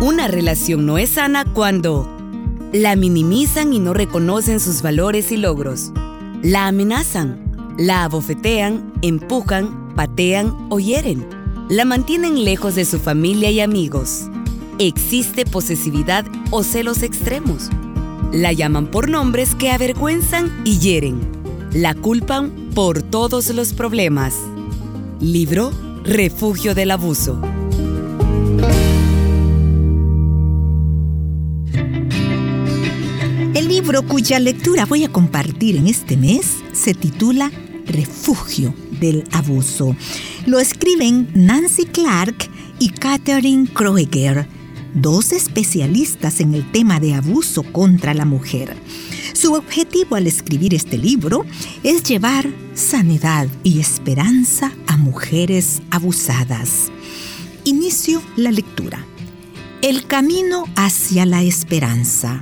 Una relación no es sana cuando la minimizan y no reconocen sus valores y logros, la amenazan, la abofetean, empujan, patean o hieren, la mantienen lejos de su familia y amigos. Existe posesividad o celos extremos. La llaman por nombres que avergüenzan y hieren. La culpan por todos los problemas. Libro Refugio del Abuso. El libro cuya lectura voy a compartir en este mes se titula Refugio del Abuso. Lo escriben Nancy Clark y Catherine Kroeger, dos especialistas en el tema de abuso contra la mujer. Su objetivo al escribir este libro es llevar sanidad y esperanza mujeres abusadas. Inicio la lectura. El camino hacia la esperanza.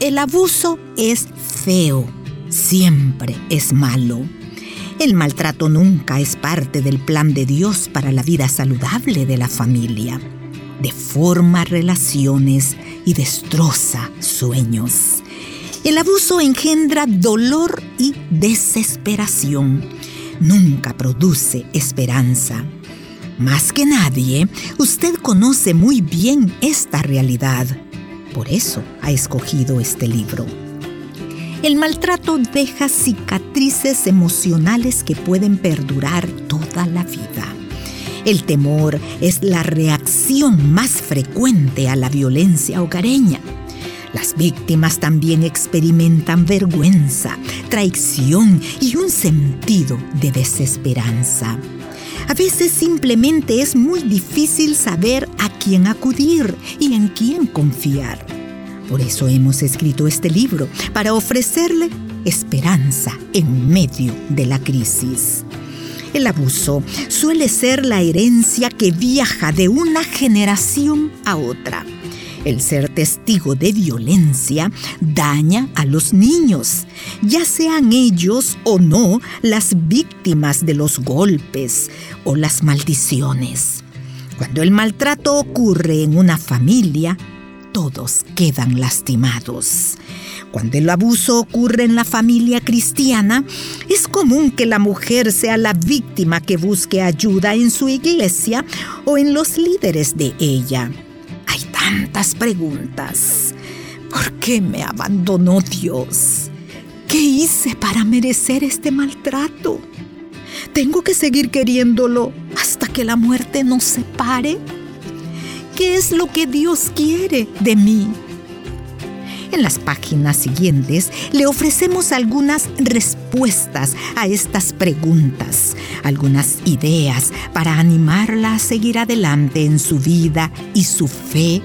El abuso es feo, siempre es malo. El maltrato nunca es parte del plan de Dios para la vida saludable de la familia. Deforma relaciones y destroza sueños. El abuso engendra dolor y desesperación. Nunca produce esperanza. Más que nadie, usted conoce muy bien esta realidad por eso ha escogido este libro. El maltrato deja cicatrices emocionales que pueden perdurar toda la vida. El temor es la reacción más frecuente a la violencia hogareña. Las víctimas también experimentan vergüenza, traición y un sentido de desesperanza. A veces simplemente es muy difícil saber a quién acudir y en quién confiar. Por eso hemos escrito este libro, para ofrecerle esperanza en medio de la crisis. El abuso suele ser la herencia que viaja de una generación a otra. El ser testigo de violencia daña a los niños, ya sean ellos o no las víctimas de los golpes o las maldiciones. Cuando el maltrato ocurre en una familia, todos quedan lastimados. Cuando el abuso ocurre en la familia cristiana, es común que la mujer sea la víctima que busque ayuda en su iglesia o en los líderes de ella tantas preguntas. ¿Por qué me abandonó Dios? ¿Qué hice para merecer este maltrato? ¿Tengo que seguir queriéndolo hasta que la muerte nos separe? ¿Qué es lo que Dios quiere de mí? En las páginas siguientes le ofrecemos algunas respuestas a estas preguntas, algunas ideas para animarla a seguir adelante en su vida y su fe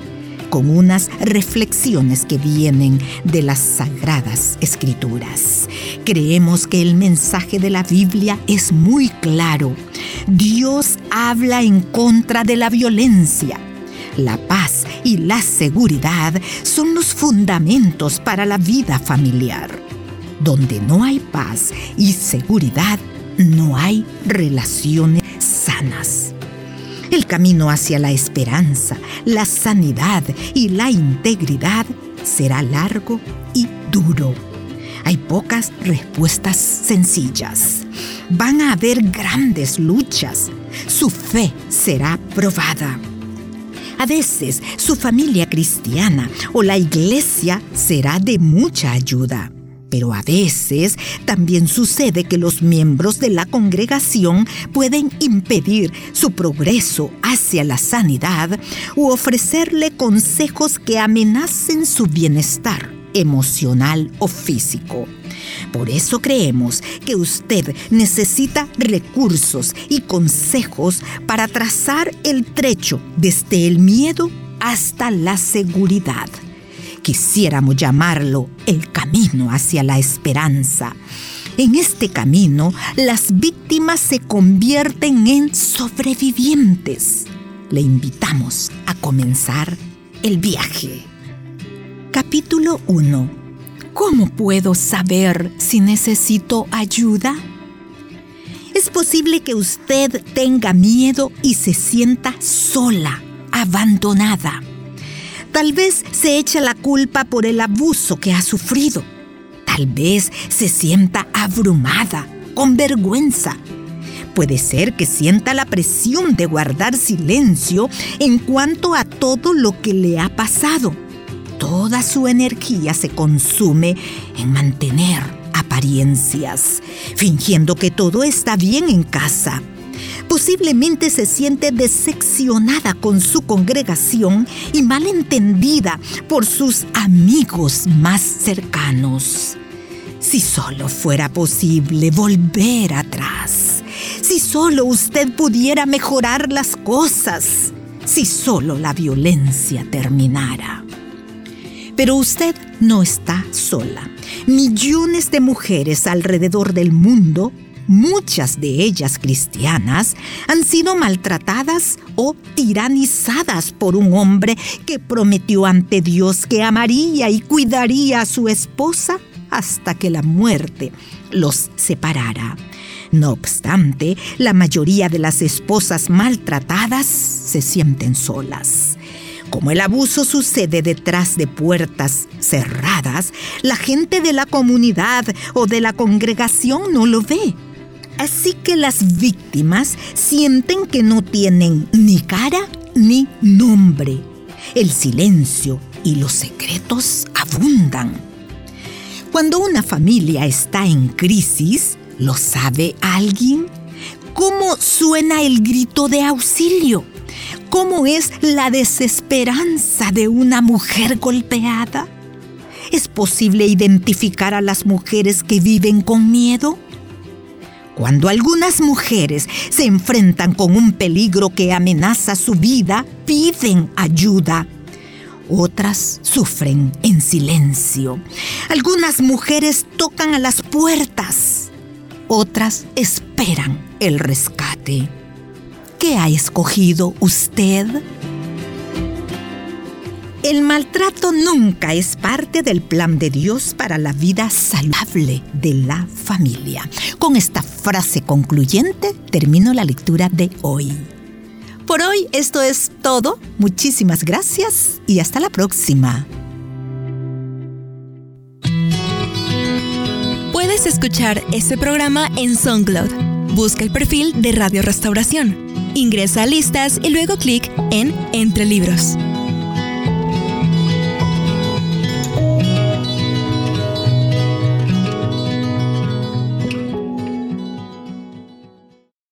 con unas reflexiones que vienen de las sagradas escrituras. Creemos que el mensaje de la Biblia es muy claro. Dios habla en contra de la violencia. La paz y la seguridad son los fundamentos para la vida familiar. Donde no hay paz y seguridad, no hay relaciones sanas. El camino hacia la esperanza, la sanidad y la integridad será largo y duro. Hay pocas respuestas sencillas. Van a haber grandes luchas. Su fe será probada. A veces su familia cristiana o la iglesia será de mucha ayuda. Pero a veces también sucede que los miembros de la congregación pueden impedir su progreso hacia la sanidad u ofrecerle consejos que amenacen su bienestar emocional o físico. Por eso creemos que usted necesita recursos y consejos para trazar el trecho desde el miedo hasta la seguridad quisiéramos llamarlo el camino hacia la esperanza. En este camino, las víctimas se convierten en sobrevivientes. Le invitamos a comenzar el viaje. Capítulo 1. ¿Cómo puedo saber si necesito ayuda? Es posible que usted tenga miedo y se sienta sola, abandonada. Tal vez se eche la culpa por el abuso que ha sufrido. Tal vez se sienta abrumada, con vergüenza. Puede ser que sienta la presión de guardar silencio en cuanto a todo lo que le ha pasado. Toda su energía se consume en mantener apariencias, fingiendo que todo está bien en casa. Posiblemente se siente decepcionada con su congregación y malentendida por sus amigos más cercanos. Si solo fuera posible volver atrás, si solo usted pudiera mejorar las cosas, si solo la violencia terminara. Pero usted no está sola. Millones de mujeres alrededor del mundo, muchas de ellas cristianas, han sido maltratadas o tiranizadas por un hombre que prometió ante Dios que amaría y cuidaría a su esposa hasta que la muerte los separara. No obstante, la mayoría de las esposas maltratadas se sienten solas. Como el abuso sucede detrás de puertas cerradas, la gente de la comunidad o de la congregación no lo ve. Así que las víctimas sienten que no tienen ni cara ni nombre. El silencio y los secretos abundan. Cuando una familia está en crisis, ¿lo sabe alguien? ¿Cómo suena el grito de auxilio? ¿Cómo es la desesperanza de una mujer golpeada? ¿Es posible identificar a las mujeres que viven con miedo? Cuando algunas mujeres se enfrentan con un peligro que amenaza su vida, piden ayuda otras sufren en silencio. Algunas mujeres tocan a las puertas, otras esperan el rescate. ¿Qué ha escogido usted? El maltrato nunca es parte del plan de Dios para la vida saludable de la familia. Con esta frase concluyente termino la lectura de hoy. Por hoy esto es todo. Muchísimas gracias y hasta la próxima. Puedes escuchar este programa en SoundCloud. Busca el perfil de Radio Restauración. Ingresa a listas y luego clic en Entre Libros.